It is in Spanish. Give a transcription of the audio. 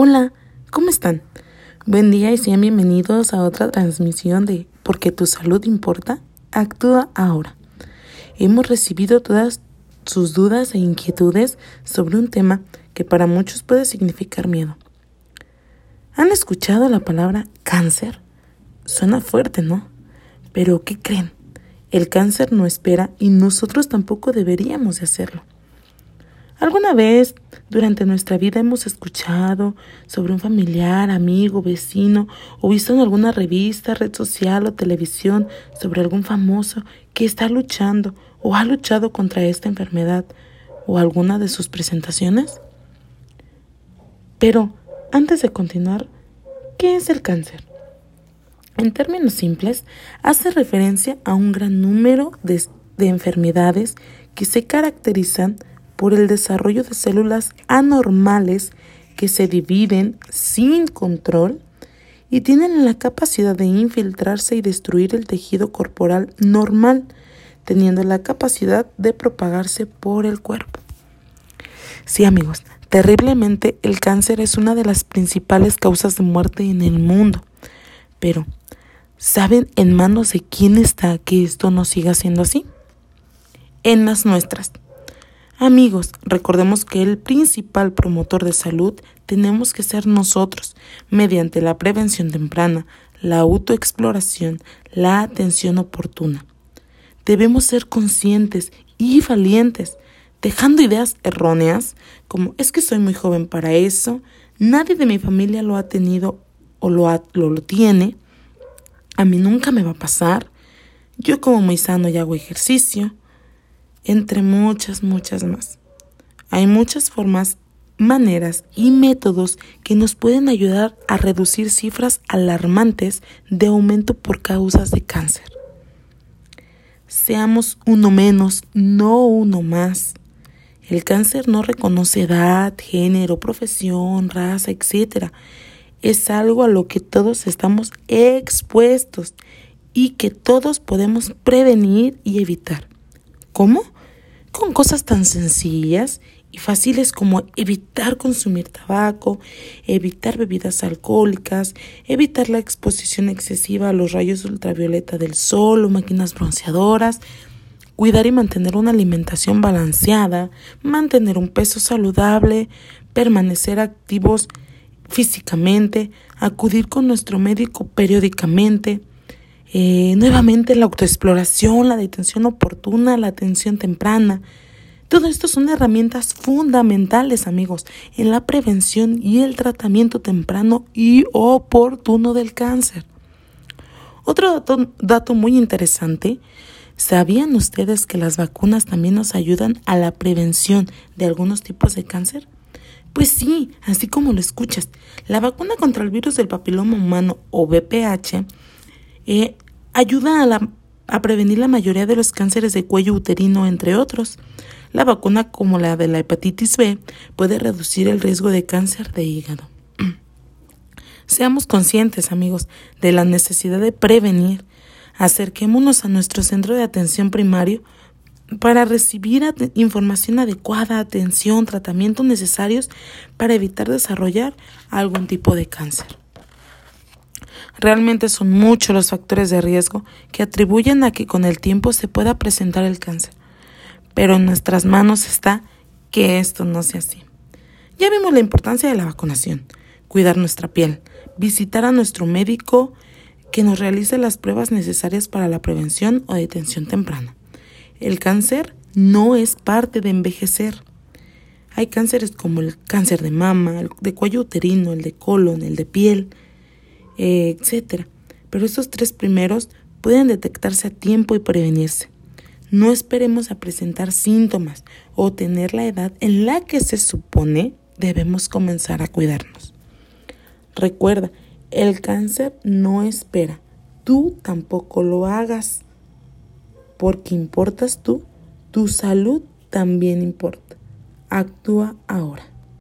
Hola, ¿cómo están? Buen día y sean bienvenidos a otra transmisión de Porque tu salud importa, actúa ahora. Hemos recibido todas sus dudas e inquietudes sobre un tema que para muchos puede significar miedo. ¿Han escuchado la palabra cáncer? Suena fuerte, ¿no? Pero ¿qué creen? El cáncer no espera y nosotros tampoco deberíamos de hacerlo. ¿Alguna vez durante nuestra vida hemos escuchado sobre un familiar, amigo, vecino o visto en alguna revista, red social o televisión sobre algún famoso que está luchando o ha luchado contra esta enfermedad o alguna de sus presentaciones? Pero antes de continuar, ¿qué es el cáncer? En términos simples, hace referencia a un gran número de, de enfermedades que se caracterizan por el desarrollo de células anormales que se dividen sin control y tienen la capacidad de infiltrarse y destruir el tejido corporal normal, teniendo la capacidad de propagarse por el cuerpo. Sí amigos, terriblemente el cáncer es una de las principales causas de muerte en el mundo. Pero, ¿saben en manos de quién está que esto no siga siendo así? En las nuestras. Amigos, recordemos que el principal promotor de salud tenemos que ser nosotros, mediante la prevención temprana, la autoexploración, la atención oportuna. Debemos ser conscientes y valientes, dejando ideas erróneas como es que soy muy joven para eso, nadie de mi familia lo ha tenido o lo, lo, lo tiene, a mí nunca me va a pasar, yo como muy sano y hago ejercicio, entre muchas, muchas más. Hay muchas formas, maneras y métodos que nos pueden ayudar a reducir cifras alarmantes de aumento por causas de cáncer. Seamos uno menos, no uno más. El cáncer no reconoce edad, género, profesión, raza, etc. Es algo a lo que todos estamos expuestos y que todos podemos prevenir y evitar. ¿Cómo? Con cosas tan sencillas y fáciles como evitar consumir tabaco, evitar bebidas alcohólicas, evitar la exposición excesiva a los rayos ultravioleta del sol o máquinas bronceadoras, cuidar y mantener una alimentación balanceada, mantener un peso saludable, permanecer activos físicamente, acudir con nuestro médico periódicamente, eh, nuevamente la autoexploración, la detención oportuna, la atención temprana. Todo esto son herramientas fundamentales, amigos, en la prevención y el tratamiento temprano y oportuno del cáncer. Otro dato, dato muy interesante, ¿sabían ustedes que las vacunas también nos ayudan a la prevención de algunos tipos de cáncer? Pues sí, así como lo escuchas, la vacuna contra el virus del papiloma humano o VPH eh, ayuda a, prevenir la mayoría de los cánceres de cuello uterino, entre otros. La vacuna como la de la hepatitis B puede reducir el riesgo de cáncer de hígado. Seamos conscientes, amigos, de la necesidad de prevenir. Acerquémonos a nuestro centro de atención primario para recibir información adecuada, atención, tratamientos necesarios para evitar desarrollar algún tipo de cáncer. Realmente son muchos los factores de riesgo que atribuyen a que con el tiempo se pueda presentar el cáncer, pero en nuestras manos está que esto no sea así. Ya vimos la importancia de la vacunación, cuidar nuestra piel, visitar a nuestro médico que nos realice las pruebas necesarias para la prevención o detención temprana. El cáncer no es parte de envejecer. Hay cánceres como el cáncer de mama, el de cuello uterino, el de colon, el de piel, eh, etc. Pero estos tres primeros pueden detectarse a tiempo y prevenirse. No esperemos a presentar síntomas o tener la edad en la que se supone debemos comenzar a cuidarnos. Recuerda, el cáncer no espera, tú tampoco lo hagas, porque importas tú, tu salud también importa. Actúa ahora.